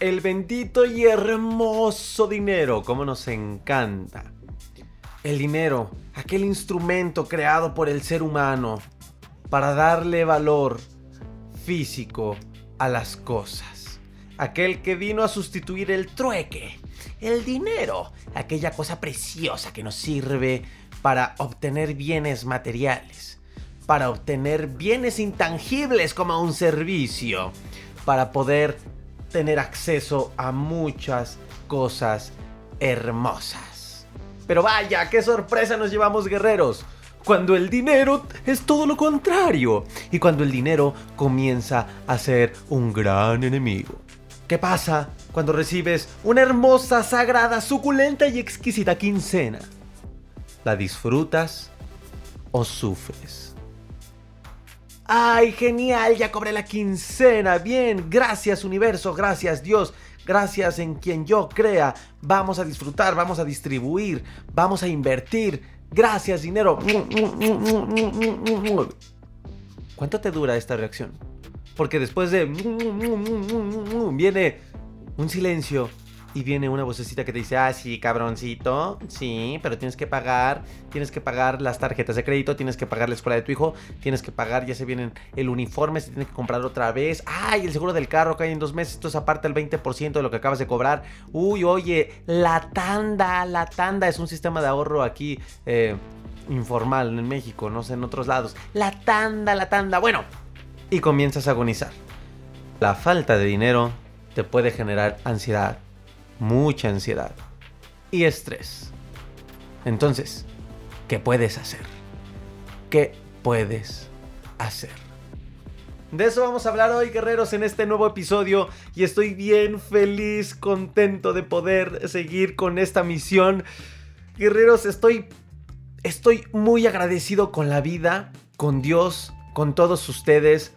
El bendito y hermoso dinero, como nos encanta. El dinero, aquel instrumento creado por el ser humano para darle valor físico a las cosas. Aquel que vino a sustituir el trueque, el dinero, aquella cosa preciosa que nos sirve para obtener bienes materiales, para obtener bienes intangibles como un servicio para poder tener acceso a muchas cosas hermosas. Pero vaya, qué sorpresa nos llevamos guerreros. Cuando el dinero es todo lo contrario. Y cuando el dinero comienza a ser un gran enemigo. ¿Qué pasa cuando recibes una hermosa, sagrada, suculenta y exquisita quincena? ¿La disfrutas o sufres? ¡Ay, genial! Ya cobré la quincena. Bien, gracias universo, gracias Dios, gracias en quien yo crea. Vamos a disfrutar, vamos a distribuir, vamos a invertir. Gracias dinero. ¿Cuánto te dura esta reacción? Porque después de... viene un silencio y viene una vocecita que te dice, ah, sí, cabroncito, sí, pero tienes que pagar, tienes que pagar las tarjetas de crédito, tienes que pagar la escuela de tu hijo, tienes que pagar, ya se vienen el uniforme, se tiene que comprar otra vez, ay, el seguro del carro cae en dos meses, esto es aparte el 20% de lo que acabas de cobrar, uy, oye, la tanda, la tanda es un sistema de ahorro aquí eh, informal en México, no sé, en otros lados, la tanda, la tanda, bueno, y comienzas a agonizar. La falta de dinero te puede generar ansiedad, mucha ansiedad y estrés. Entonces, ¿qué puedes hacer? ¿Qué puedes hacer? De eso vamos a hablar hoy, guerreros, en este nuevo episodio. Y estoy bien feliz, contento de poder seguir con esta misión. Guerreros, estoy. Estoy muy agradecido con la vida, con Dios, con todos ustedes.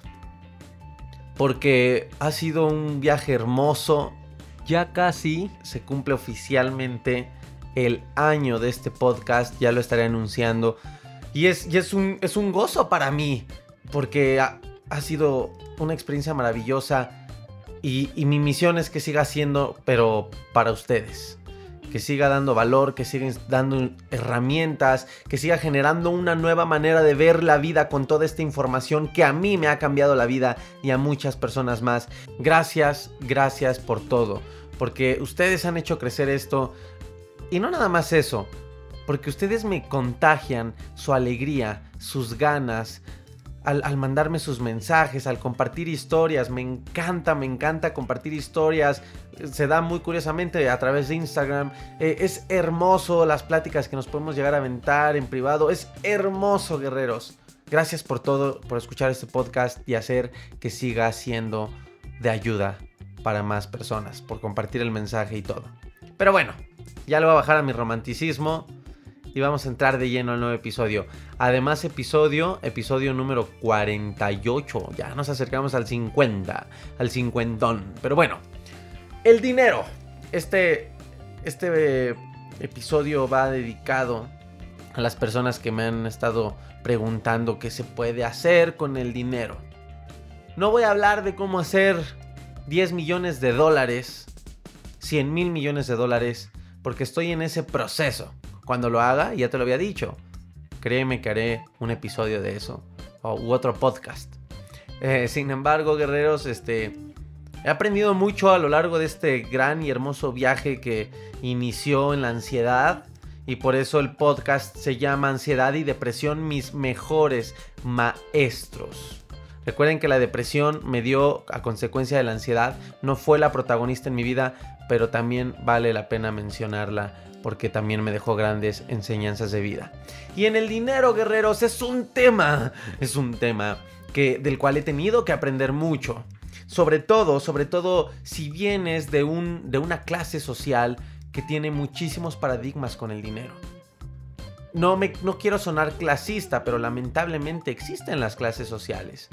Porque ha sido un viaje hermoso ya casi se cumple oficialmente el año de este podcast, ya lo estaré anunciando. Y es, es, un, es un gozo para mí, porque ha, sido una experiencia maravillosa y, y, mi misión es que siga siendo, pero para ustedes. Que siga dando valor, que siga dando herramientas, que siga generando una nueva manera de ver la vida con toda esta información que a mí me ha cambiado la vida y a muchas personas más. Gracias, gracias por todo porque ustedes han hecho crecer esto. Y no nada más eso, porque ustedes me contagian su alegría, sus ganas, al, mandarme sus mensajes, al compartir historias. Me encanta, me encanta compartir historias. Se da muy curiosamente a través de Instagram. Eh, es hermoso las pláticas que nos podemos llegar a aventar en privado. Es hermoso, guerreros. Gracias por todo, por escuchar este podcast y hacer que siga siendo de ayuda para más personas, por compartir el mensaje y todo. Pero bueno, ya lo voy a bajar a mi romanticismo y vamos a entrar de lleno al nuevo episodio. Además, episodio, episodio número 48. Ya nos acercamos al 50, al cincuentón. Pero bueno, el dinero. Este, este episodio va dedicado a las personas que me han estado preguntando qué se puede hacer con el dinero. No voy a hablar de cómo hacer 10 millones de dólares, 100 mil millones de dólares, porque estoy en ese proceso. Cuando lo haga, ya te lo había dicho, créeme que haré un episodio de eso, o, u otro podcast. Eh, sin embargo, guerreros, este, He aprendido mucho a lo largo de este gran y hermoso viaje que inició en la ansiedad y por eso el podcast se llama Ansiedad y Depresión, mis mejores maestros. Recuerden que la depresión me dio a consecuencia de la ansiedad, no fue la protagonista en mi vida, pero también vale la pena mencionarla porque también me dejó grandes enseñanzas de vida. Y en el dinero, guerreros, es un tema, es un tema que, del cual he tenido que aprender mucho. Sobre todo, sobre todo si vienes de, un, de una clase social que tiene muchísimos paradigmas con el dinero. No, me, no quiero sonar clasista, pero lamentablemente existen las clases sociales.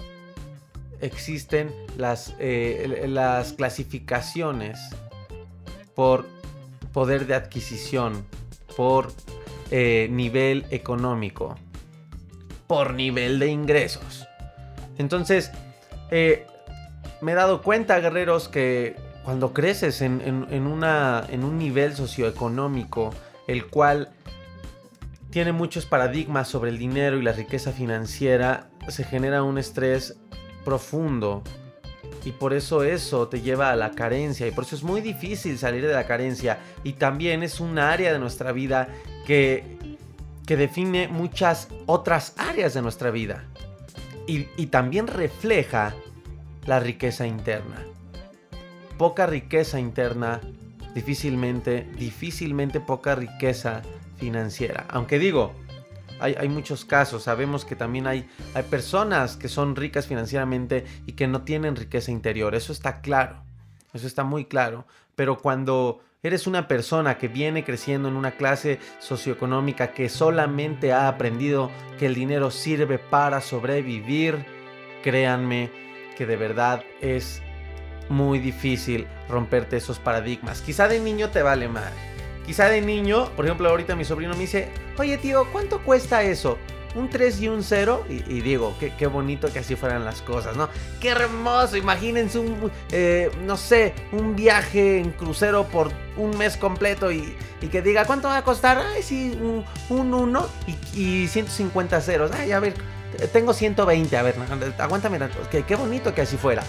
Existen las, eh, las clasificaciones por poder de adquisición, por eh, nivel económico, por nivel de ingresos. Entonces, eh, me he dado cuenta, guerreros, que cuando creces en, un nivel socioeconómico, el cual tiene muchos paradigmas sobre el dinero y la riqueza financiera, se genera un estrés profundo. Y por eso eso te lleva a la carencia. Y por eso es muy difícil salir de la carencia. Y también es un área de nuestra vida que, que define muchas otras áreas de nuestra vida. Y, y también refleja la riqueza interna poca riqueza interna, difícilmente, difícilmente poca riqueza financiera. Aunque digo, hay, muchos casos, sabemos que también hay, hay personas que son ricas financieramente y que no tienen riqueza interior, eso está claro, eso está muy claro, pero cuando eres una persona que viene creciendo en una clase socioeconómica que solamente ha aprendido que el dinero sirve para sobrevivir, créanme que de verdad es muy difícil romperte esos paradigmas. Quizá de niño te vale mal. Quizá de niño, por ejemplo, ahorita mi sobrino me dice, oye tío, ¿cuánto cuesta eso? un 3 y un 0 y, digo, qué, bonito que así fueran las cosas, ¿no? Qué hermoso, imagínense un, eh, no sé, un viaje en crucero por un mes completo y, que diga, ¿cuánto va a costar? Ay, sí, un 1 y, 150 ceros. Ay, a ver, tengo 120, a ver, aguántame, qué, qué bonito que así fuera.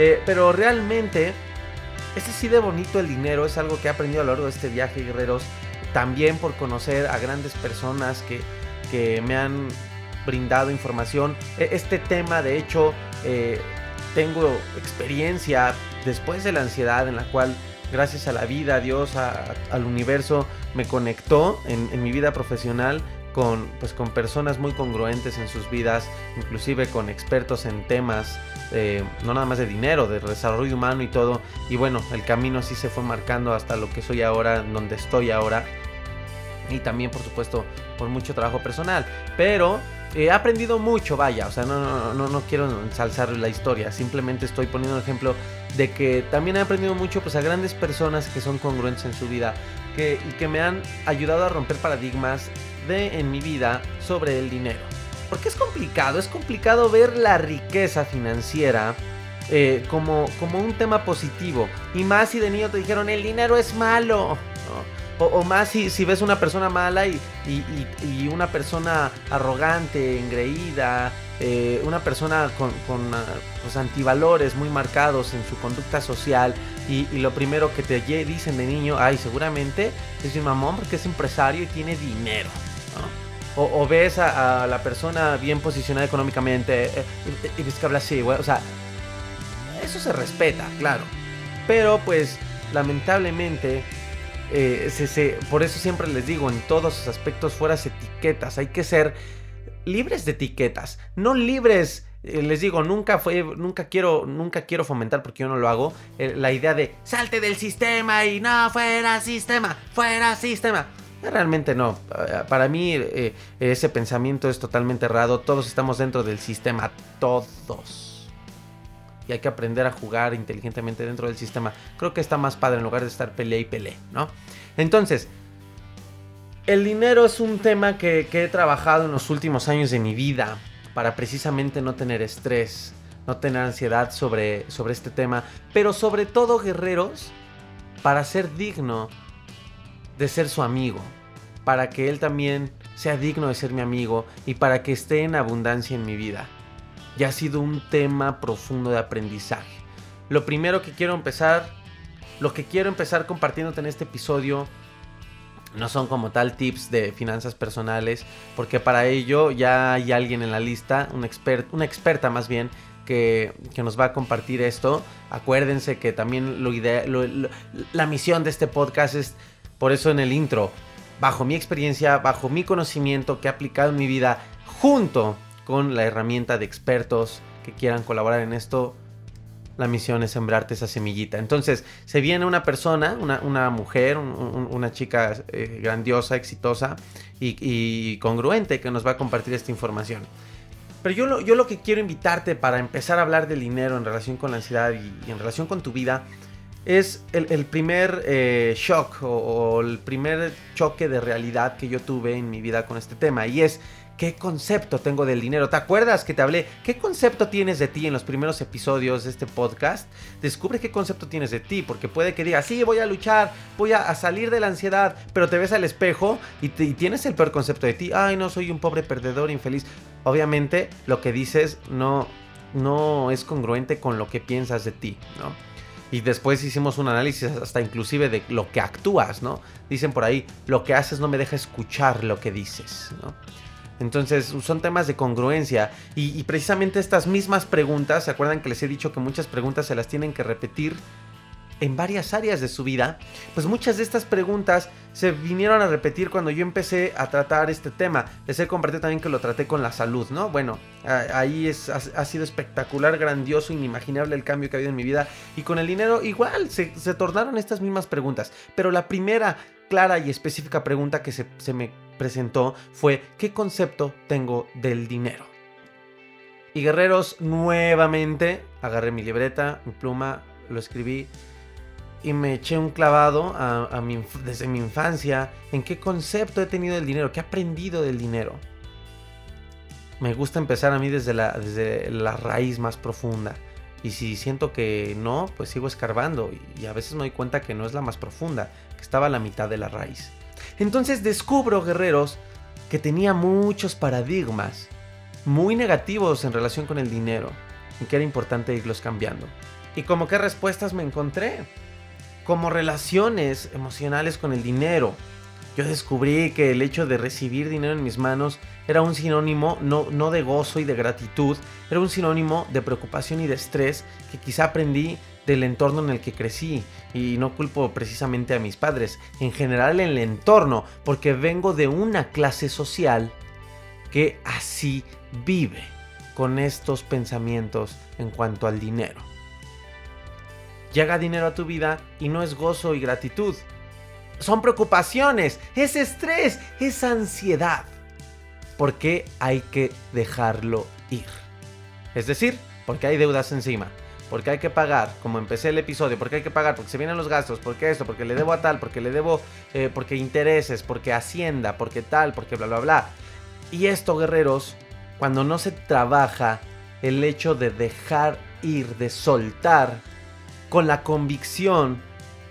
Eh, pero realmente es así de bonito el dinero, es algo que he aprendido a lo largo de este viaje, guerreros. También por conocer a grandes personas que, que me han brindado información. E, este tema, de hecho, eh, tengo experiencia después de la ansiedad en la cual gracias a la vida, a Dios, al universo, me conectó en mi vida profesional con, pues, con personas muy congruentes en sus vidas, inclusive con expertos en temas, no nada más de dinero, de desarrollo humano y todo. Y bueno, el camino sí se fue marcando hasta lo que soy ahora, donde estoy ahora. Y también, por supuesto, por mucho trabajo personal. Pero he aprendido mucho, vaya, o sea, no, no, no, no quiero ensalzar la historia, simplemente estoy poniendo un ejemplo de que también he aprendido mucho pues, a grandes personas que son congruentes en su vida que, y que me han ayudado a romper paradigmas en mi vida sobre el dinero. Porque es complicado, es complicado ver la riqueza financiera eh, como, como un tema positivo. Y más si de niño te dijeron el dinero es malo. O, más si, si, ves una persona mala y, y, una persona arrogante, engreída, eh, una persona con, con pues, antivalores muy marcados en su conducta social y, lo primero que te dicen de niño, ay, seguramente es mi mamón porque es empresario y tiene dinero. O, ves a, la persona bien posicionada económicamente eh, eh, y ves que habla así, güey. O sea, eso se respeta, claro. Pero pues, lamentablemente, eh, por eso siempre les digo, en todos los aspectos fuera etiquetas. Hay que ser libres de etiquetas, no libres les digo, nunca fue, nunca quiero, nunca quiero fomentar porque yo no lo hago. la idea de salte del sistema y no fuera sistema, fuera sistema. Realmente no. Para mí eh, ese pensamiento es totalmente errado. Todos estamos dentro del sistema. Todos. Y hay que aprender a jugar inteligentemente dentro del sistema. Creo que está más padre en lugar de estar pelea y pelea, ¿no? Entonces, el dinero es un tema que, que he trabajado en los últimos años de mi vida. Para precisamente no tener estrés. No tener ansiedad sobre, sobre este tema. Pero sobre todo, guerreros, para ser digno de ser su amigo, para que él también sea digno de ser mi amigo y para que esté en abundancia en mi vida. Ya ha sido un tema profundo de aprendizaje. lo primero que quiero empezar, lo que quiero empezar compartiéndote en este episodio, no son como tal tips de finanzas personales, porque para ello ya hay alguien en la lista, un expert, una experta más bien, que, nos va a compartir esto. Acuérdense que también lo la misión de este podcast es, por eso en el intro, bajo mi experiencia, bajo mi conocimiento que he aplicado en mi vida, junto con la herramienta de expertos que quieran colaborar en esto, la misión es sembrarte esa semillita. Entonces, se viene una persona, una, mujer, una chica eh, grandiosa, exitosa y, congruente que nos va a compartir esta información. Pero yo lo, yo lo que quiero invitarte para empezar a hablar del dinero en relación con la ansiedad y, en relación con tu vida es el, primer eh, shock o el primer choque de realidad que yo tuve en mi vida con este tema. Y es ¿Qué concepto tengo del dinero? ¿Te acuerdas que te hablé? ¿Qué concepto tienes de ti en los primeros episodios de este podcast? Descubre qué concepto tienes de ti, porque puede que digas, sí, voy a luchar, voy a, salir de la ansiedad, pero te ves al espejo y, tienes el peor concepto de ti. Ay, no, soy un pobre perdedor, infeliz. Obviamente, lo que dices no, no es congruente con lo que piensas de ti, ¿no? Y después hicimos un análisis hasta inclusive de lo que actúas, ¿no? Dicen por ahí, lo que haces no me deja escuchar lo que dices, ¿no? Entonces son temas de congruencia y, precisamente estas mismas preguntas, ¿se acuerdan que les he dicho que muchas preguntas se las tienen que repetir en varias áreas de su vida? Pues muchas de estas preguntas se vinieron a repetir cuando yo empecé a tratar este tema. Les he compartido también que lo traté con la salud, ¿no? Bueno, ahí es, ha, sido espectacular, grandioso, inimaginable el cambio que ha habido en mi vida. Y con el dinero igual se, tornaron estas mismas preguntas. Pero la primera clara y específica pregunta que se, se me presentó fue ¿qué concepto tengo del dinero? Y guerreros, nuevamente agarré mi libreta, mi pluma, lo escribí y me eché un clavado a, desde mi infancia en qué concepto he tenido del dinero, qué he aprendido del dinero. Me gusta empezar a mí desde la, desde la raíz más profunda. Y si siento que no, pues sigo escarbando. Y a veces me doy cuenta que no es la más profunda, que estaba a la mitad de la raíz. Entonces descubro, guerreros, que tenía muchos paradigmas muy negativos en relación con el dinero y que era importante irlos cambiando. ¿Y como qué respuestas me encontré? Como relaciones emocionales con el dinero. Yo descubrí que el hecho de recibir dinero en mis manos era un sinónimo no, no de gozo y de gratitud, era un sinónimo de preocupación y de estrés que quizá aprendí del entorno en el que crecí y no culpo precisamente a mis padres, en general en el entorno, porque vengo de una clase social que así vive con estos pensamientos en cuanto al dinero. Llega dinero a tu vida y no es gozo y gratitud. Son preocupaciones, es estrés, es ansiedad. Porque hay que dejarlo ir. Es decir, porque hay deudas encima porque hay que pagar, como empecé el episodio, porque hay que pagar, porque se vienen los gastos, porque esto, porque le debo a tal, porque le debo, eh, porque intereses, porque hacienda, porque tal, porque bla, bla, bla. Y esto, guerreros, cuando no se trabaja el hecho de dejar ir, de soltar, con la convicción,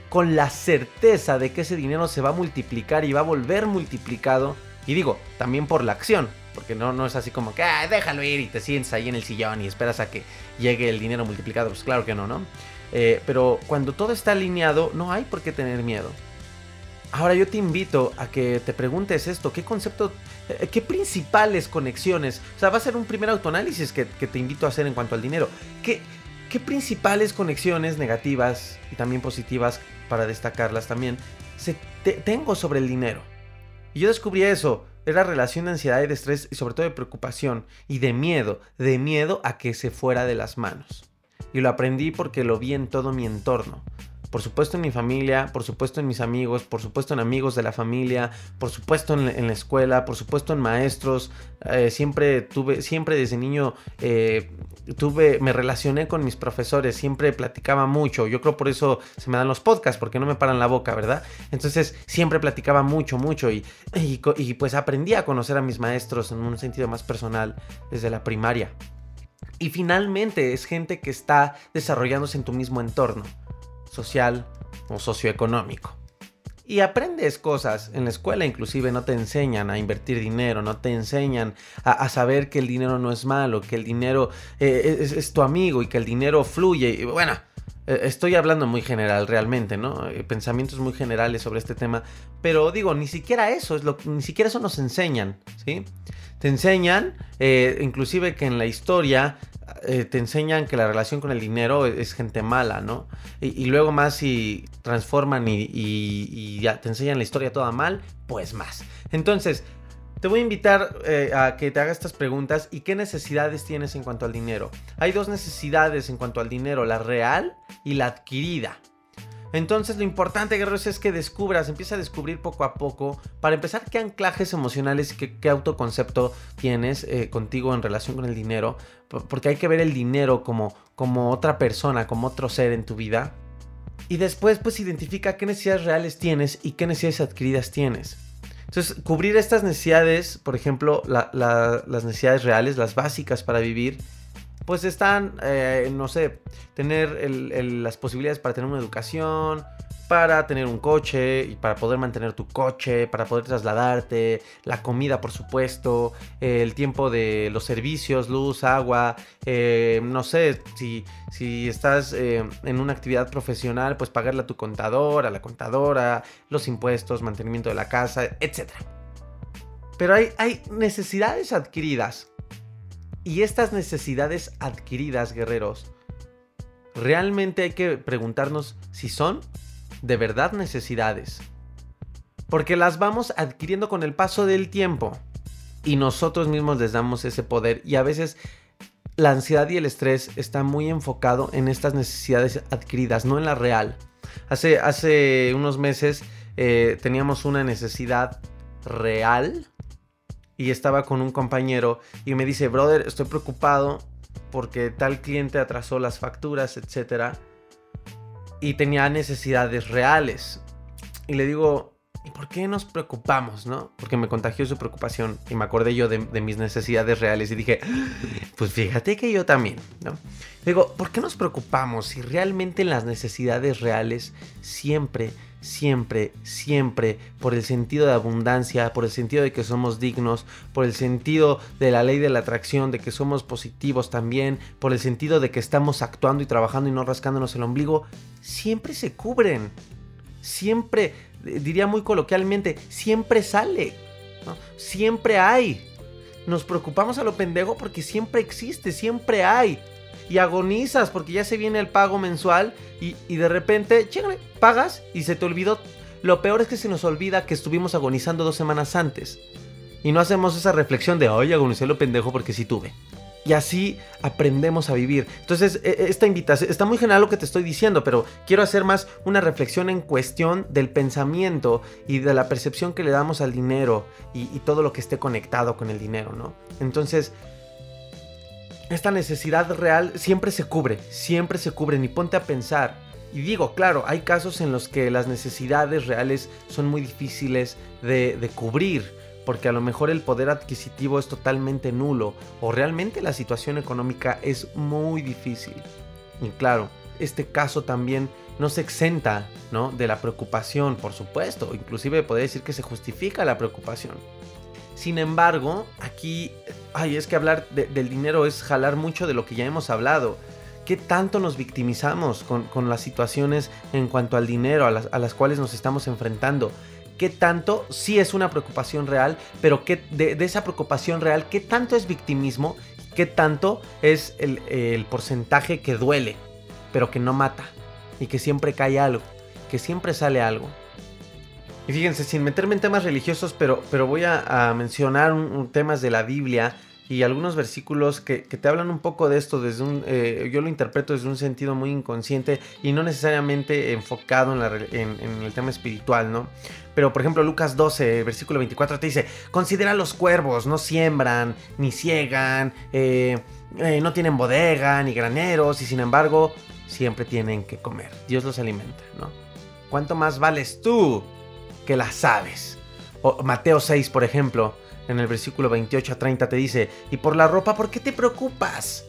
con la certeza de que ese dinero se va a multiplicar y va a volver multiplicado, y digo, también por la acción, porque no, no es así como que, déjalo ir y te sientes ahí en el sillón y esperas a que llegue el dinero multiplicado. Pues claro que no, ¿no? Eh, pero cuando todo está alineado, no hay por qué tener miedo. Ahora yo te invito a que te preguntes esto, ¿qué concepto, eh, qué principales conexiones? O sea, va a ser un primer autoanálisis que, te invito a hacer en cuanto al dinero. ¿Qué, qué principales conexiones negativas y también positivas, para destacarlas también, se, tengo sobre el dinero? Y yo descubrí eso era relación de ansiedad y de estrés y sobre todo de preocupación y de miedo, de miedo a que se fuera de las manos. Y lo aprendí porque lo vi en todo mi entorno. Por supuesto en mi familia, por supuesto en mis amigos, por supuesto en amigos de la familia, por supuesto en, la escuela, por supuesto en maestros. Eh, siempre tuve, siempre desde niño eh, tuve, me relacioné con mis profesores, siempre platicaba mucho. Yo creo por eso se me dan los podcasts, porque no me paran la boca, ¿verdad? Entonces siempre platicaba mucho, mucho y, y, y pues aprendí a conocer a mis maestros en un sentido más personal desde la primaria. Y finalmente es gente que está desarrollándose en tu mismo entorno social o socioeconómico. Y aprendes cosas en la escuela, inclusive no te enseñan a invertir dinero, no te enseñan a, saber que el dinero no es malo, que el dinero eh, es, tu amigo y que el dinero fluye. Y bueno, Eh, estoy hablando muy general realmente, ¿no? Eh, pensamientos muy generales sobre este tema. Pero digo, ni siquiera eso es lo ni siquiera eso nos enseñan, ¿sí? Te enseñan, eh, inclusive que en la historia te enseñan que la relación con el dinero es, gente mala, ¿no? Y, luego más si transforman y, y, ya te enseñan la historia toda mal, pues más. Entonces, te voy a invitar eh, a que te hagas estas preguntas y qué necesidades tienes en cuanto al dinero. Hay dos necesidades en cuanto al dinero, la real y la adquirida. Entonces lo importante, guerreros, es que descubras, empieza a descubrir poco a poco, para empezar, qué anclajes emocionales y qué, autoconcepto tienes eh, contigo en relación con el dinero, porque hay que ver el dinero como, como otra persona, como otro ser en tu vida. Y después, pues identifica qué necesidades reales tienes y qué necesidades adquiridas tienes. Entonces, cubrir estas necesidades, por ejemplo, las necesidades reales, las básicas para vivir, pues están, eh, no sé, tener las posibilidades para tener una educación, para tener un coche y para poder mantener tu coche, para poder trasladarte, la comida por supuesto, el tiempo de los servicios, luz, agua, eh, no sé, si, si estás eh, en una actividad profesional, pues pagarle a tu contador, a la contadora, los impuestos, mantenimiento de la casa, etc. Pero hay, hay necesidades adquiridas. Y estas necesidades adquiridas, guerreros, realmente hay que preguntarnos si son de verdad necesidades. Porque las vamos adquiriendo con el paso del tiempo. Y nosotros mismos les damos ese poder. Y a veces la ansiedad y el estrés está muy enfocado en estas necesidades adquiridas, no en la real. Hace, hace unos meses eh, teníamos una necesidad real y estaba con un compañero y me dice, brother, estoy preocupado porque tal cliente atrasó las facturas, etcétera y tenía necesidades reales. Y le digo, ¿y por qué nos preocupamos, no? Porque me contagió su preocupación y me acordé yo de, mis necesidades reales y dije, pues fíjate que yo también, ¿no? Digo, ¿por qué nos preocupamos si realmente en las necesidades reales siempre siempre, siempre, por el sentido de abundancia, por el sentido de que somos dignos, por el sentido de la ley de la atracción, de que somos positivos también, por el sentido de que estamos actuando y trabajando y no rascándonos el ombligo, siempre se cubren. Siempre, diría muy coloquialmente, siempre sale. Siempre hay. Nos preocupamos a lo pendejo porque siempre existe, siempre hay y agonizas porque ya se viene el pago mensual y, de repente, chécame, pagas y se te olvidó. Lo peor es que se nos olvida que estuvimos agonizando dos semanas antes. Y no hacemos esa reflexión de, ay, agonicé lo pendejo porque sí tuve. Y así aprendemos a vivir. Entonces, e, e, esta invitación, está muy general lo que te estoy diciendo, pero quiero hacer más una reflexión en cuestión del pensamiento y de la percepción que le damos al dinero y, y todo lo que esté conectado con el dinero, ¿no? Entonces, esta necesidad real siempre se cubre, siempre se cubre, ni ponte a pensar. Y digo, claro, hay casos en los que las necesidades reales son muy difíciles de, cubrir, porque a lo mejor el poder adquisitivo es totalmente nulo, o realmente la situación económica es muy difícil. Y claro, este caso también no se exenta ¿no? de la preocupación, por supuesto, inclusive podría decir que se justifica la preocupación. Sin embargo, aquí, ay, es que hablar del dinero es jalar mucho de lo que ya hemos hablado. ¿Qué tanto nos victimizamos con, las situaciones en cuanto al dinero a las, cuales nos estamos enfrentando? ¿Qué tanto sí es una preocupación real, pero qué, de, esa preocupación real, qué tanto es victimismo? ¿Qué tanto es el, el porcentaje que duele, pero que no mata? Y que siempre cae algo, que siempre sale algo. Y fíjense, sin meterme en temas religiosos, pero, pero voy a, mencionar un, temas de la Biblia y algunos versículos que, te hablan un poco de esto desde un, eh, yo lo interpreto desde un sentido muy inconsciente y no necesariamente enfocado en, el tema espiritual, ¿no? Pero por ejemplo Lucas 12, versículo 24 te dice, considera los cuervos, no siembran, ni ciegan, eh, eh, no tienen bodega, ni graneros, y sin embargo siempre tienen que comer. Dios los alimenta, ¿no? ¿Cuánto más vales tú que las sabes. Mateo 6, por ejemplo, en el versículo 28 a 30 te dice, y por la ropa, ¿por qué te preocupas?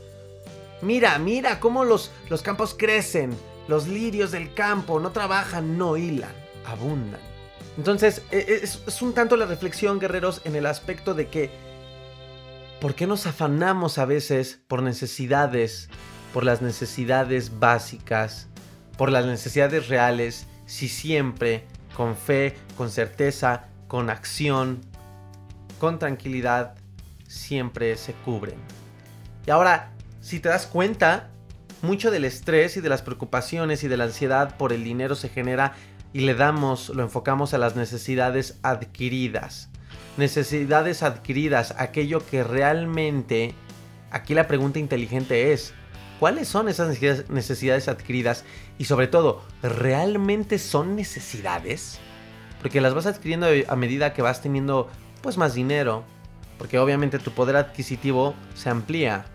Mira, mira cómo los, los campos crecen, los lirios del campo no trabajan, no hilan, abundan. Entonces, e, e, es un tanto la reflexión, guerreros, en el aspecto de que, ¿por qué nos afanamos a veces por necesidades, por las necesidades básicas por las necesidades reales si siempre, con fe, con certeza, con acción, con tranquilidad, siempre se cubren. Y ahora, si te das cuenta, mucho del estrés y de las preocupaciones y de la ansiedad por el dinero se genera y le damos, lo enfocamos a las necesidades adquiridas. Necesidades adquiridas, aquello que realmente, aquí la pregunta inteligente es, ¿cuáles son esas necesidades adquiridas? Y sobre todo, ¿realmente son necesidades? Porque las vas adquiriendo a medida que vas teniendo pues más dinero, porque obviamente tu poder adquisitivo se amplía.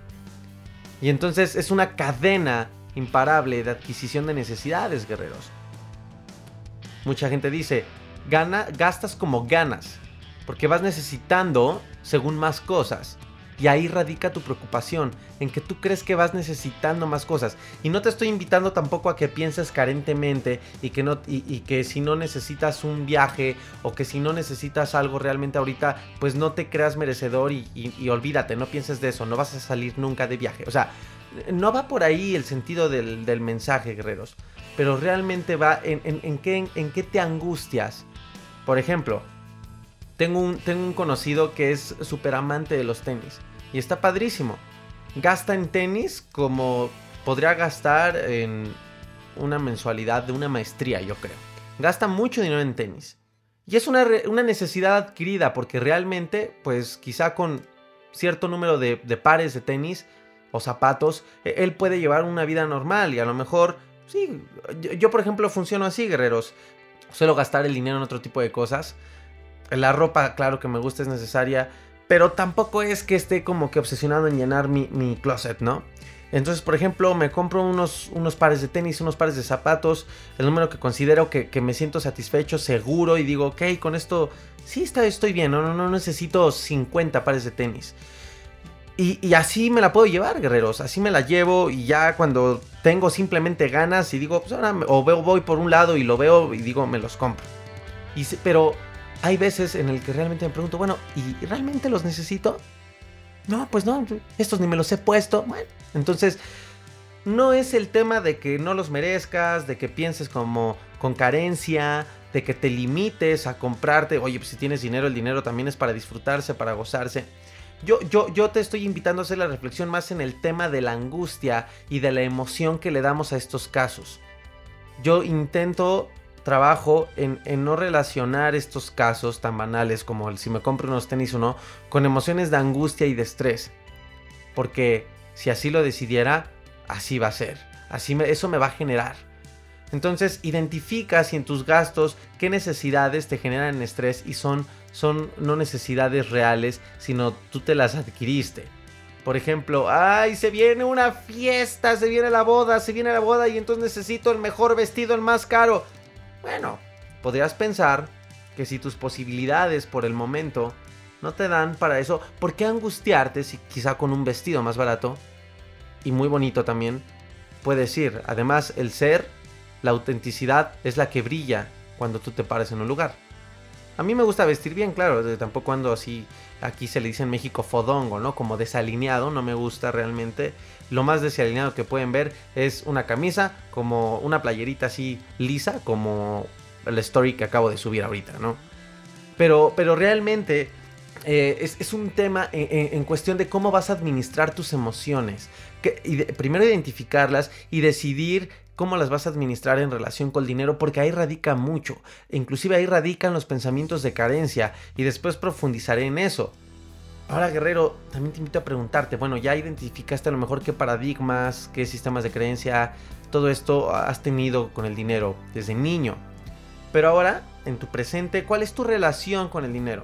Y entonces es una cadena imparable de adquisición de necesidades, guerreros. Mucha gente dice, gana, gastas como ganas, porque vas necesitando según más cosas. Y ahí radica tu preocupación, en que tú crees que vas necesitando más cosas. Y no te estoy invitando tampoco a que pienses carentemente y que, no, y, que si no necesitas un viaje o que si no necesitas algo realmente ahorita, pues no te creas merecedor y, olvídate, no pienses de eso, no vas a salir nunca de viaje. O sea, no va por ahí el sentido del, mensaje, guerreros pero realmente va en, qué, en, qué, te angustias. Por ejemplo, tengo un, tengo un conocido que es súper amante de los tenis y está padrísimo. Gasta en tenis como podría gastar en una mensualidad de una maestría, yo creo. Gasta mucho dinero en tenis. Y es una, una necesidad adquirida porque realmente, pues quizá con cierto número de, pares de tenis o zapatos, e, él puede llevar una vida normal y a lo mejor Sí, yo, por ejemplo funciono así, guerreros. Suelo gastar el dinero en otro tipo de cosas. La ropa, claro que me gusta, es necesaria. Pero tampoco es que esté como que obsesionado en llenar mi, closet, ¿no? Entonces, por ejemplo, me compro unos, unos, pares de tenis, unos pares de zapatos, el número que considero que, me siento satisfecho, seguro, y digo, ok, con esto sí está, estoy bien, no, no, necesito 50 pares de tenis. Y, así me la puedo llevar, guerreros. Así me la llevo y ya cuando tengo simplemente ganas y digo, pues ahora o veo, voy por un lado y lo veo y digo, me los compro. Y, pero hay veces en el que realmente me pregunto, bueno, ¿y realmente los necesito? No, pues no, estos ni me los he puesto. Bueno, entonces no es el tema de que no los merezcas, de que pienses como con carencia, de que te limites a comprarte. Oye, pues si tienes dinero, el dinero también es para disfrutarse, para gozarse. Yo, yo, te estoy invitando a hacer la reflexión más en el tema de la angustia y de la emoción que le damos a estos casos. Yo intento, trabajo en, no relacionar estos casos tan banales como el si me compro unos tenis o no, con emociones de angustia y de estrés. Porque si así lo decidiera, así va a ser. Así eso me va a generar. Entonces identifica si en tus gastos qué necesidades te generan estrés y son son no necesidades reales, sino tú te las adquiriste. Por ejemplo, ay, se viene una fiesta, se viene la boda, se viene la boda y entonces necesito el mejor vestido, el más caro. Bueno, podrías pensar que si tus posibilidades por el momento no te dan para eso, ¿por qué angustiarte si quizá con un vestido más barato y muy bonito también puedes ir? Además, el ser, la autenticidad es la que brilla cuando tú te pares en un lugar. A mí me gusta vestir bien, claro, tampoco ando así, aquí se le dice en México fodongo, ¿no? Como desalineado, no me gusta realmente. Lo más desalineado que pueden ver es una camisa, como una playerita así lisa, como el story que acabo de subir ahorita, ¿no? Pero, pero realmente eh, es, un tema en, cuestión de cómo vas a administrar tus emociones. Que, primero identificarlas y decidir cómo las vas a administrar en relación con el dinero, porque ahí radica mucho. Inclusive ahí radican los pensamientos de carencia y después profundizaré en eso. Ahora, guerrero, también te invito a preguntarte, bueno, ya identificaste a lo mejor qué paradigmas, qué sistemas de creencia, todo esto has tenido con el dinero desde niño. Pero ahora, en tu presente, ¿cuál es tu relación con el dinero?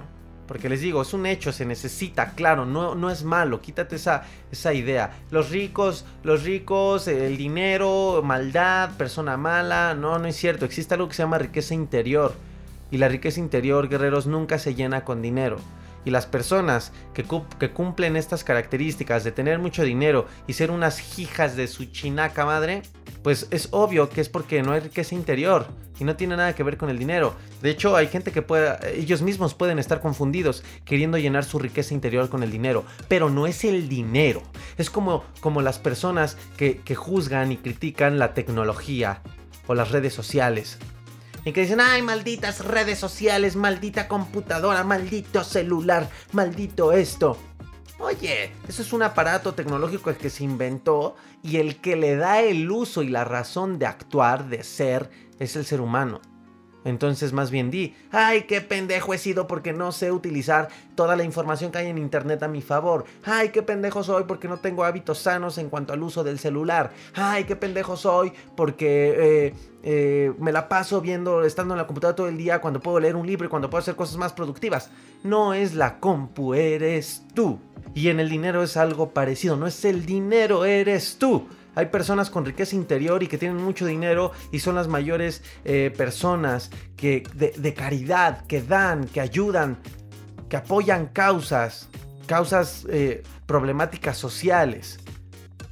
Porque les digo, es un hecho, se necesita, claro, no, no es malo, quítate esa, esa idea. Los ricos, los ricos, el dinero, maldad, persona mala, no, no es cierto, existe algo que se llama riqueza interior. Y la riqueza interior, guerreros, nunca se llena con dinero. Y las personas que, que, cumplen estas características de tener mucho dinero y ser unas hijas de su chinaca madre, pues es obvio que es porque no hay riqueza interior y no tiene nada que ver con el dinero. De hecho, hay gente que puede, ellos mismos pueden estar confundidos queriendo llenar su riqueza interior con el dinero, pero no es el dinero. Es como, como las personas que, que juzgan y critican la tecnología o las redes sociales. Y que dicen, ay, malditas redes sociales, maldita computadora, maldito celular, maldito esto. Oye, eso es un aparato tecnológico el que se inventó y el que le da el uso y la razón de actuar, de ser, es el ser humano. Entonces más bien di, ay, qué pendejo he sido porque no sé utilizar toda la información que hay en internet a mi favor. Ay, qué pendejo soy porque no tengo hábitos sanos en cuanto al uso del celular. Ay, qué pendejo soy porque eh, eh, me la paso viendo, estando en la computadora todo el día cuando puedo leer un libro y cuando puedo hacer cosas más productivas. No es la compu, eres tú. Y en el dinero es algo parecido, no es el dinero, eres tú. Hay personas con riqueza interior y que tienen mucho dinero y son las mayores eh, personas que, de, caridad, que dan, que ayudan, que apoyan causas, causas eh, problemáticas sociales.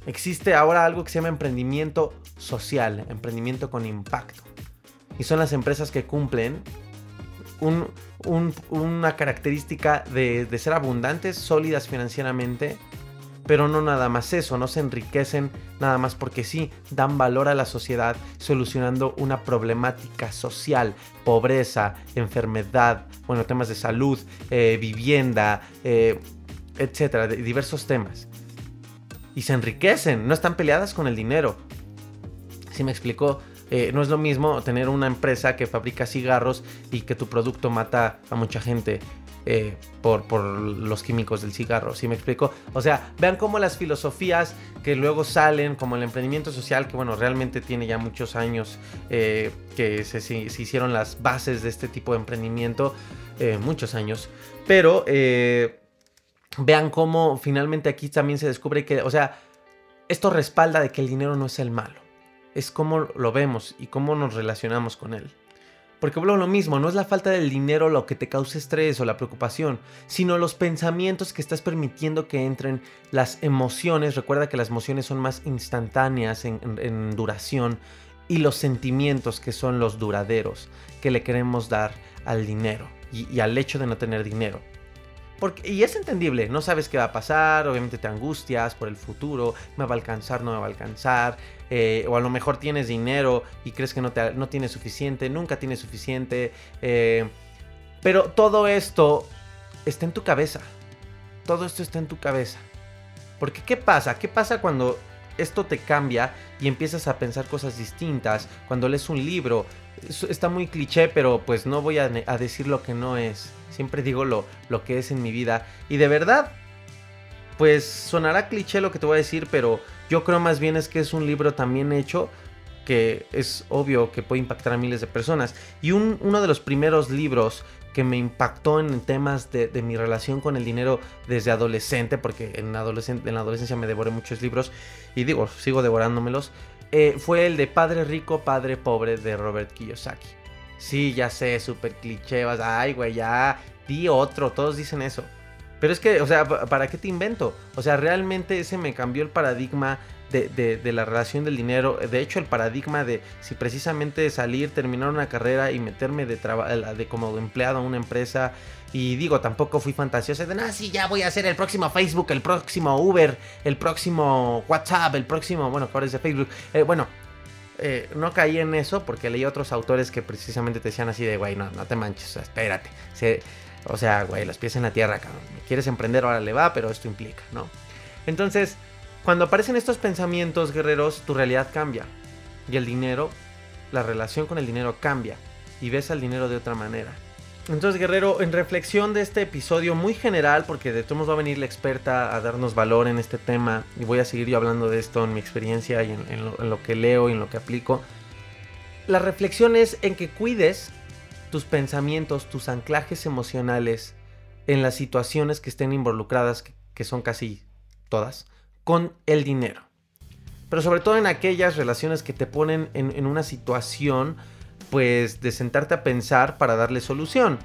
Existe ahora algo que se llama emprendimiento social, emprendimiento con impacto. Y son las empresas que cumplen una característica de, de ser abundantes, sólidas financieramente pero no nada más eso, no se enriquecen nada más porque sí, dan valor a la sociedad solucionando una problemática social, pobreza, enfermedad, bueno, temas de salud, eh, vivienda, eh, etcétera, diversos temas. Y se enriquecen, no están peleadas con el dinero. Si me explicó, eh, no es lo mismo tener una empresa que fabrica cigarros y que tu producto mata a mucha gente eh, por, los químicos del cigarro, ¿sí me explico? O sea, vean cómo las filosofías que luego salen, como el emprendimiento social, que bueno, realmente tiene ya muchos años eh, que se, se, hicieron las bases de este tipo de emprendimiento, eh, muchos años, pero vean cómo finalmente aquí también se descubre que, o sea, esto respalda de que el dinero no es el malo, es cómo lo vemos y cómo nos relacionamos con él. Porque lo mismo, no es la falta del dinero lo que te causa estrés o la preocupación, sino los pensamientos que estás permitiendo que entren, las emociones, recuerda que las emociones son más instantáneas en, duración, y los sentimientos que son los duraderos que le queremos dar al dinero y al hecho de no tener dinero y es entendible, no sabes qué va a pasar, obviamente te angustias por el futuro, me va a alcanzar, no me va a alcanzar, eh, o a lo mejor tienes dinero y crees que no, te, no tienes suficiente, nunca tienes suficiente, eh, pero todo esto está en tu cabeza, todo esto está en tu cabeza. Porque ¿qué pasa? ¿Qué pasa cuando esto te cambia y empiezas a pensar cosas distintas? Cuando lees un libro, está muy cliché, pero pues no voy a, decir lo que no es Siempre digo lo, lo que es en mi vida. Y de verdad, pues sonará cliché lo que te voy a decir, pero yo creo más bien es que es un libro también hecho que es obvio que puede impactar a miles de personas. Y uno de los primeros libros que me impactó en temas de, mi relación con el dinero desde adolescente, porque en, la adolescencia me devoré muchos libros y digo, sigo devorándomelos, eh, fue el de Padre Rico, Padre Pobre de Robert Kiyosaki. Sí, ya sé, súper cliché. Vas, ay, güey, ya di otro. Todos dicen eso. Pero es que, o sea, ¿para qué te invento? O sea, realmente ese me cambió el paradigma de, la relación del dinero. De hecho, el paradigma de si precisamente salir, terminar una carrera y meterme de, de como empleado a una empresa. Y digo, tampoco fui fantasioso de, ah, sí, ya voy a hacer el próximo Facebook, el próximo Uber, el próximo WhatsApp, el próximo, bueno, ahora de Facebook. Eh, bueno, eh, no caí en eso porque leí otros autores que precisamente te decían así de, güey, no, no te manches, espérate. o sea, güey, los pies en la tierra, cabrón. Quieres emprender, ahora le va, pero esto implica, ¿no? Entonces, cuando aparecen estos pensamientos guerreros, tu realidad cambia. Y el dinero, la relación con el dinero cambia. Y ves al dinero de otra manera. Entonces, Guerrero, en reflexión de este episodio muy general, porque de todos va a venir la experta a darnos valor en este tema, y voy a seguir yo hablando de esto en mi experiencia y en, lo, que leo y en lo que aplico. La reflexión es en que cuides tus pensamientos, tus anclajes emocionales en las situaciones que estén involucradas, que, son casi todas, con el dinero. Pero sobre todo en aquellas relaciones que te ponen en, una situación pues de sentarte a pensar para darle solución,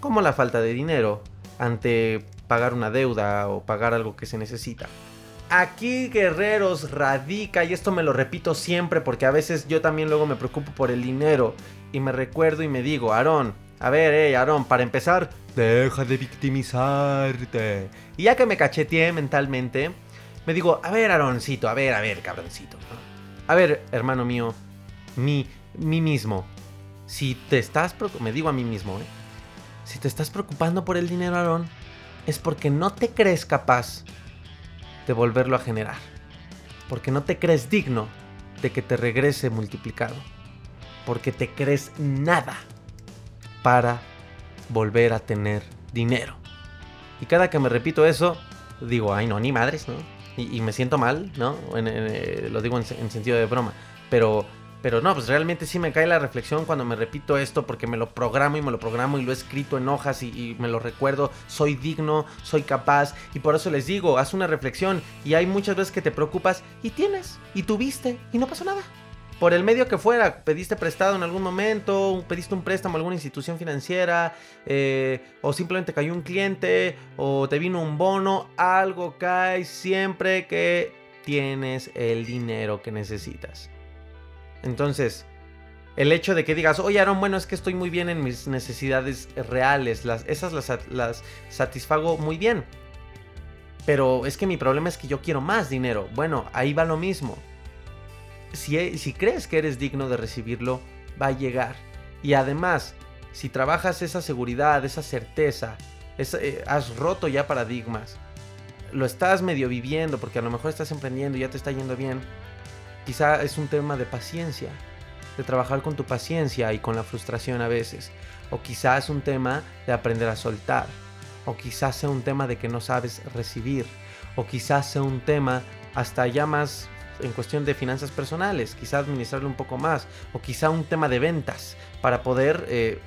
como la falta de dinero ante pagar una deuda o pagar algo que se necesita. Aquí guerreros radica, y esto me lo repito siempre porque a veces yo también luego me preocupo por el dinero y me recuerdo y me digo, Aarón, a ver, hey, Aarón, para empezar, deja de victimizarte. Y ya que me cacheteé mentalmente, me digo, a ver, Aaroncito, a ver, a ver, cabroncito. A ver, hermano mío, mi mí mismo, si te estás, me digo a mí mismo, ¿eh? si te estás preocupando por el dinero, Aarón, es porque no te crees capaz de volverlo a generar. Porque no te crees digno de que te regrese multiplicado. Porque te crees nada para volver a tener dinero. Y cada que me repito eso, digo, ay no, ni madres, ¿no? Y, me siento mal, ¿no? Eh, lo digo en, en sentido de broma. Pero pero no, pues realmente sí me cae la reflexión cuando me repito esto porque me lo programo y me lo programo y lo he escrito en hojas y, me lo recuerdo. Soy digno, soy capaz y por eso les digo, haz una reflexión y hay muchas veces que te preocupas y tienes y tuviste y no pasó nada. Por el medio que fuera, pediste prestado en algún momento, pediste un préstamo a alguna institución financiera, eh, o simplemente cayó un cliente, o te vino un bono, algo cae siempre que tienes el dinero que necesitas. Entonces, el hecho de que digas, oye Aaron, bueno, es que estoy muy bien en mis necesidades reales, las, esas las, satisfago muy bien. Pero es que mi problema es que yo quiero más dinero. Bueno, ahí va lo mismo. Si, si crees que eres digno de recibirlo, va a llegar. Y además, si trabajas esa seguridad, esa certeza, eh, has roto ya paradigmas, lo estás medio viviendo porque a lo mejor estás emprendiendo y ya te está yendo bien, Quizá es un tema de paciencia, de trabajar con tu paciencia y con la frustración a veces. O quizás es un tema de aprender a soltar. O quizás sea un tema de que no sabes recibir. O quizás sea un tema hasta ya más en cuestión de finanzas personales, quizá administrarlo un poco más, o quizá un tema de ventas para poder eh,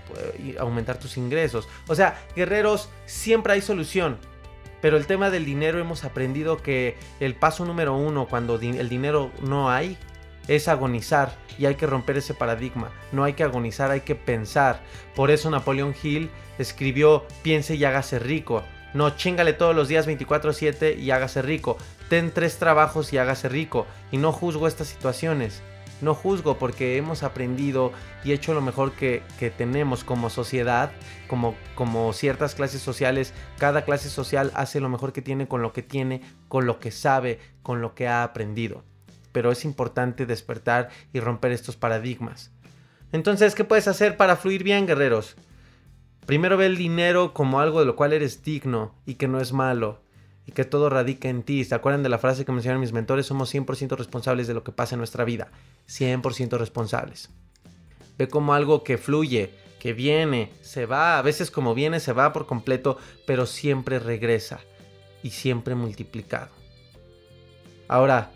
aumentar tus ingresos. O sea, guerreros, siempre hay solución. Pero el tema del dinero hemos aprendido que el paso número uno cuando el dinero no hay es agonizar y hay que romper ese paradigma. No hay que agonizar, hay que pensar. Por eso Napoleón Hill escribió piense y hágase rico. No, chingale todos los días 24/7 y hágase rico. Ten tres trabajos y hágase rico. Y no juzgo estas situaciones. No juzgo porque hemos aprendido y hecho lo mejor que, tenemos como sociedad, como, como ciertas clases sociales. Cada clase social hace lo mejor que tiene con lo que tiene, con lo que sabe, con lo que ha aprendido. Pero es importante despertar y romper estos paradigmas. Entonces, ¿qué puedes hacer para fluir bien, guerreros? Primero ve el dinero como algo de lo cual eres digno y que no es malo y que todo radica en ti. ¿Se acuerdan de la frase que mencionaron mis mentores? Somos 100% responsables de lo que pasa en nuestra vida. 100% responsables. Ve como algo que fluye, que viene, se va, a veces como viene se va por completo, pero siempre regresa y siempre multiplicado. Ahora,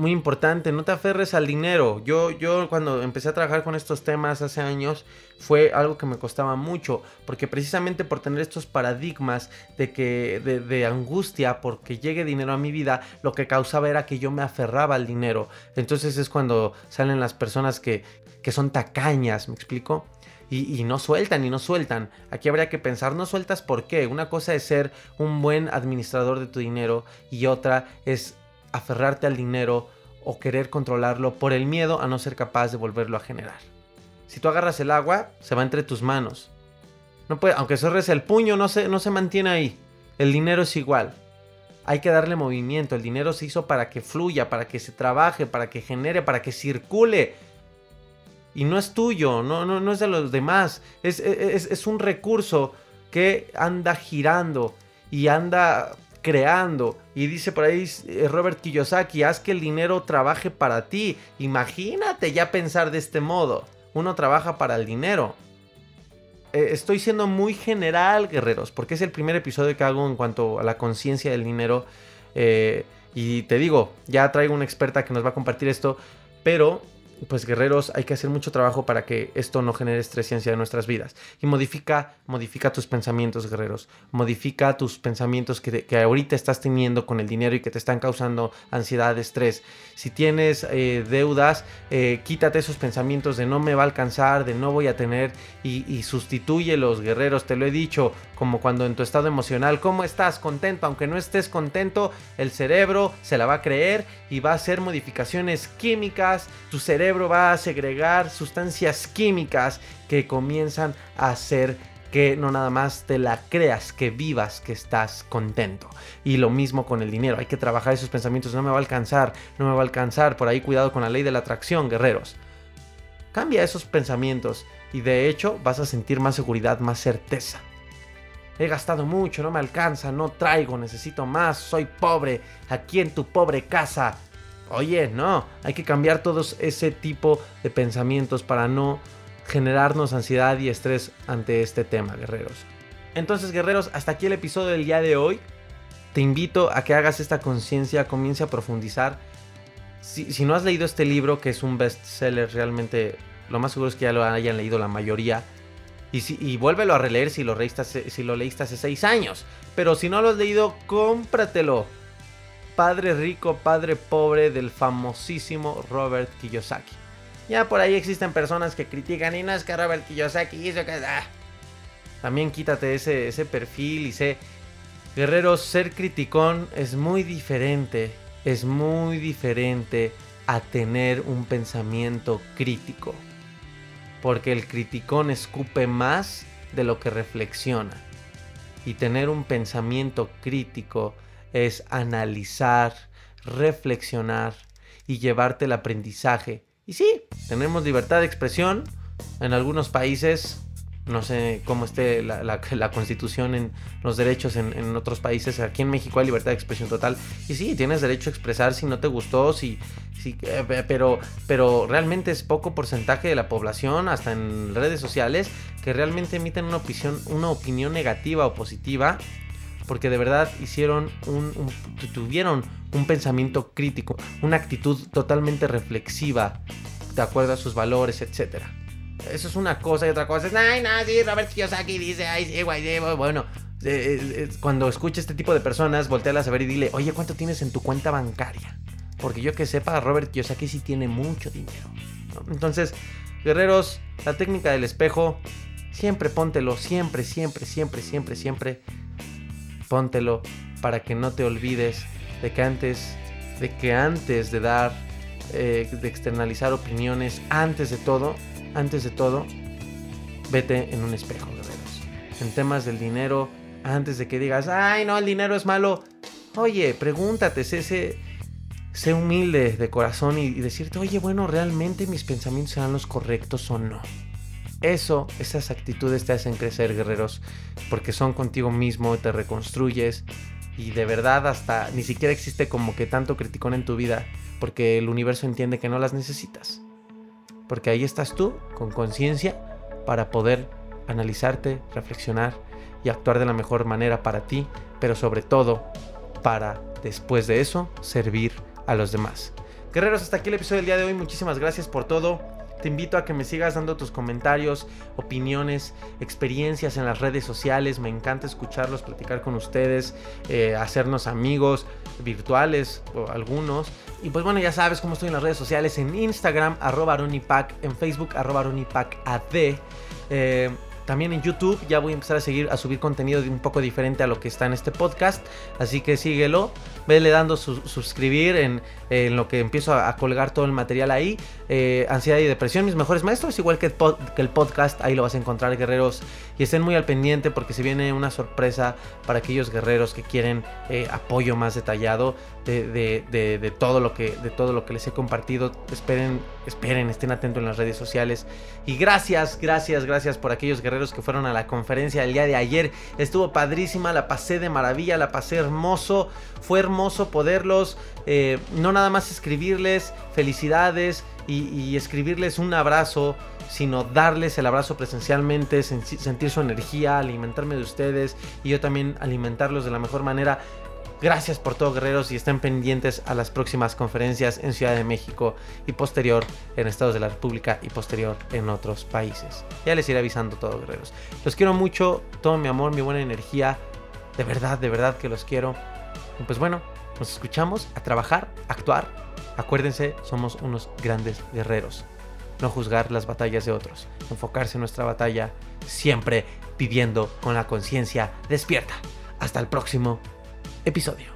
muy importante, no te aferres al dinero. Yo, yo cuando empecé a trabajar con estos temas hace años, fue algo que me costaba mucho, porque precisamente por tener estos paradigmas de que de, angustia porque llegue dinero a mi vida, lo que causaba era que yo me aferraba al dinero. Entonces es cuando salen las personas que, que son tacañas, ¿me explico? Y, y, no sueltan y no sueltan. Aquí habría que pensar, no sueltas por qué. Una cosa es ser un buen administrador de tu dinero y otra es aferrarte al dinero o querer controlarlo por el miedo a no ser capaz de volverlo a generar. Si tú agarras el agua, se va entre tus manos. No puede, aunque cerres el puño, no se, no se mantiene ahí. El dinero es igual. Hay que darle movimiento. El dinero se hizo para que fluya, para que se trabaje, para que genere, para que circule. Y no es tuyo, no, no, no es de los demás. Es, es, es un recurso que anda girando y anda creando. Y dice por ahí eh, Robert Kiyosaki, haz que el dinero trabaje para ti. Imagínate ya pensar de este modo. Uno trabaja para el dinero. Eh, estoy siendo muy general, guerreros, porque es el primer episodio que hago en cuanto a la conciencia del dinero. Eh, y te digo, ya traigo una experta que nos va a compartir esto, pero pues guerreros, hay que hacer mucho trabajo para que esto no genere estrés y ansiedad en nuestras vidas. Y modifica, modifica tus pensamientos, guerreros. Modifica tus pensamientos que, ahorita estás teniendo con el dinero y que te están causando ansiedad, estrés. Si tienes eh, deudas, eh, quítate esos pensamientos de no me va a alcanzar, de no voy a tener y, y sustituye los guerreros. Te lo he dicho, como cuando en tu estado emocional, ¿cómo estás? Contento, aunque no estés contento, el cerebro se la va a creer y va a hacer modificaciones químicas. Tu cerebro va a segregar sustancias químicas que comienzan a hacer que no nada más te la creas, que vivas, que estás contento. Y lo mismo con el dinero, hay que trabajar esos pensamientos, no me va a alcanzar, no me va a alcanzar, por ahí cuidado con la ley de la atracción, guerreros. Cambia esos pensamientos y de hecho vas a sentir más seguridad, más certeza. He gastado mucho, no me alcanza, no traigo, necesito más, soy pobre, aquí en tu pobre casa. Oye, no, hay que cambiar todos ese tipo de pensamientos para no generarnos ansiedad y estrés ante este tema, guerreros. Entonces, guerreros, hasta aquí el episodio del día de hoy. Te invito a que hagas esta conciencia, comience a profundizar. Si, no has leído este libro, que es un bestseller, realmente lo más seguro es que ya lo hayan leído la mayoría. Y, si, y vuélvelo a releer si lo, leíste hace, si lo leíste hace 6 años. Pero si no lo has leído, cómpratelo. Padre rico, padre pobre del famosísimo Robert Kiyosaki. Ya por ahí existen personas que critican y no es que Robert Kiyosaki hizo que... Ah. También quítate ese, ese perfil y sé... Guerreros, ser criticón es muy diferente. Es muy diferente a tener un pensamiento crítico. Porque el criticón escupe más de lo que reflexiona. Y tener un pensamiento crítico es analizar, reflexionar y llevarte el aprendizaje y sí, tenemos libertad de expresión. En algunos países, no sé cómo esté la, constitución en los derechos en, otros países. Aquí en México hay libertad de expresión total. Y sí, tienes derecho a expresar si no te gustó, si, si, eh, pero, pero realmente es poco porcentaje de la población, hasta en redes sociales, que realmente emiten una opinión, una opinión negativa o positiva porque de verdad hicieron un, tuvieron un pensamiento crítico, una actitud totalmente reflexiva de acuerdo a sus valores, etc. Eso es una cosa y otra cosa es, ay, no, sí, Robert Kiyosaki dice, ay, sí, güey, bueno, eh, eh, cuando escuche este tipo de personas, voltealas a ver y dile, oye, ¿cuánto tienes en tu cuenta bancaria? Porque yo que sepa, Robert Kiyosaki sí tiene mucho dinero. Entonces, guerreros, la técnica del espejo, siempre póntelo, siempre, siempre, siempre, siempre, siempre póntelo para que no te olvides de que antes de que antes de dar eh, de externalizar opiniones antes de todo antes de todo vete en un espejo guerreros en temas del dinero antes de que digas ay no el dinero es malo oye pregúntate sé, sé humilde de corazón y, y decirte oye bueno realmente mis pensamientos serán los correctos o no eso, esas actitudes te hacen crecer, guerreros, porque son contigo mismo, te reconstruyes y de verdad hasta ni siquiera existe como que tanto criticón en tu vida, porque el universo entiende que no las necesitas. Porque ahí estás tú, con conciencia, para poder analizarte, reflexionar y actuar de la mejor manera para ti, pero sobre todo para después de eso servir a los demás. Guerreros, hasta aquí el episodio del día de hoy. Muchísimas gracias por todo. Te invito a que me sigas dando tus comentarios, opiniones, experiencias en las redes sociales. Me encanta escucharlos, platicar con ustedes, eh, hacernos amigos virtuales o algunos. Y pues bueno, ya sabes cómo estoy en las redes sociales. En Instagram, arroba aronipac. En Facebook, arroba aronipac.ad. Eh, también en YouTube ya voy a empezar a seguir a subir contenido un poco diferente a lo que está en este podcast. Así que síguelo. Vele dando su, suscribir en, lo que empiezo a, colgar todo el material ahí. Eh, ansiedad y depresión, mis mejores maestros, igual que el, podcast. Ahí lo vas a encontrar, guerreros. Y estén muy al pendiente porque se viene una sorpresa para aquellos guerreros que quieren eh, apoyo más detallado de, todo lo que, de todo lo que les he compartido. Esperen, esperen, estén atentos en las redes sociales. Y gracias, gracias, gracias por aquellos guerreros que fueron a la conferencia el día de ayer. Estuvo padrísima, la pasé de maravilla, la pasé hermoso. Fue hermoso poderlos, eh, no nada más escribirles felicidades y, escribirles un abrazo sino darles el abrazo presencialmente, sentir su energía, alimentarme de ustedes y yo también alimentarlos de la mejor manera. Gracias por todo, guerreros, y estén pendientes a las próximas conferencias en Ciudad de México y posterior en Estados de la República y posterior en otros países. Ya les iré avisando todo, guerreros. Los quiero mucho, todo mi amor, mi buena energía. De verdad, de verdad que los quiero. Y pues bueno, nos escuchamos a trabajar, a actuar. Acuérdense, somos unos grandes guerreros. No juzgar las batallas de otros, enfocarse en nuestra batalla, siempre viviendo con la conciencia despierta. Hasta el próximo episodio.